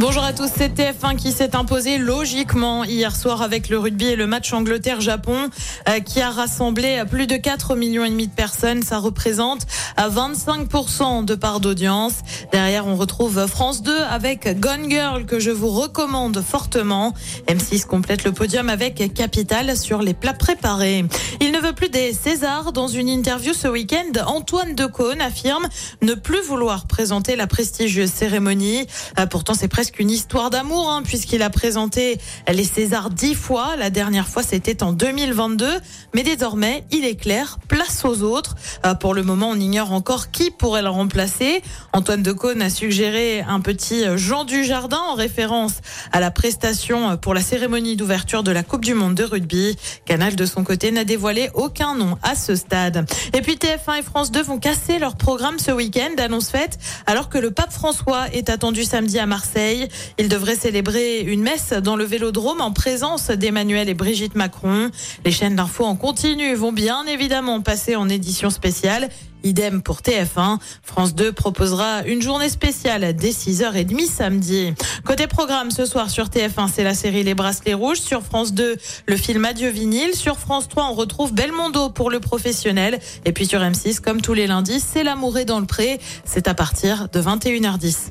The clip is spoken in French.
Bonjour à tous, c'est TF1 qui s'est imposé logiquement hier soir avec le rugby et le match Angleterre-Japon euh, qui a rassemblé plus de 4 millions et demi de personnes. Ça représente à 25% de part d'audience. Derrière, on retrouve France 2 avec Gone Girl que je vous recommande fortement. M6 complète le podium avec Capital sur les plats préparés. Il ne veut plus des Césars. Dans une interview ce week-end, Antoine Decaune affirme ne plus vouloir présenter la prestigieuse cérémonie. Euh, Pourtant, c'est presque une histoire d'amour hein, puisqu'il a présenté les Césars dix fois. La dernière fois, c'était en 2022. Mais désormais, il est clair, place aux autres. Euh, Pour le moment, on ignore encore qui pourrait le remplacer. Antoine Decaune a suggéré un petit Jean Dujardin en référence à la prestation pour la cérémonie d'ouverture de la Coupe du Monde de rugby. Canal de son côté n'a dévoilé aucun nom à ce stade. Et puis TF1 et France 2 vont casser leur programme ce week-end, annonce faite, alors que le pape François est attendu samedi à Marseille. Il devrait célébrer une messe dans le Vélodrome en présence d'Emmanuel et Brigitte Macron. Les chaînes d'infos en continu vont bien évidemment passer en édition spéciale. Idem pour TF1. France 2 proposera une journée spéciale dès 6h30 samedi. Côté programme, ce soir sur TF1, c'est la série Les Bracelets Rouges. Sur France 2, le film Adieu vinyle. Sur France 3, on retrouve Belmondo pour le professionnel. Et puis sur M6, comme tous les lundis, c'est L'amour est dans le pré. C'est à partir de 21h10.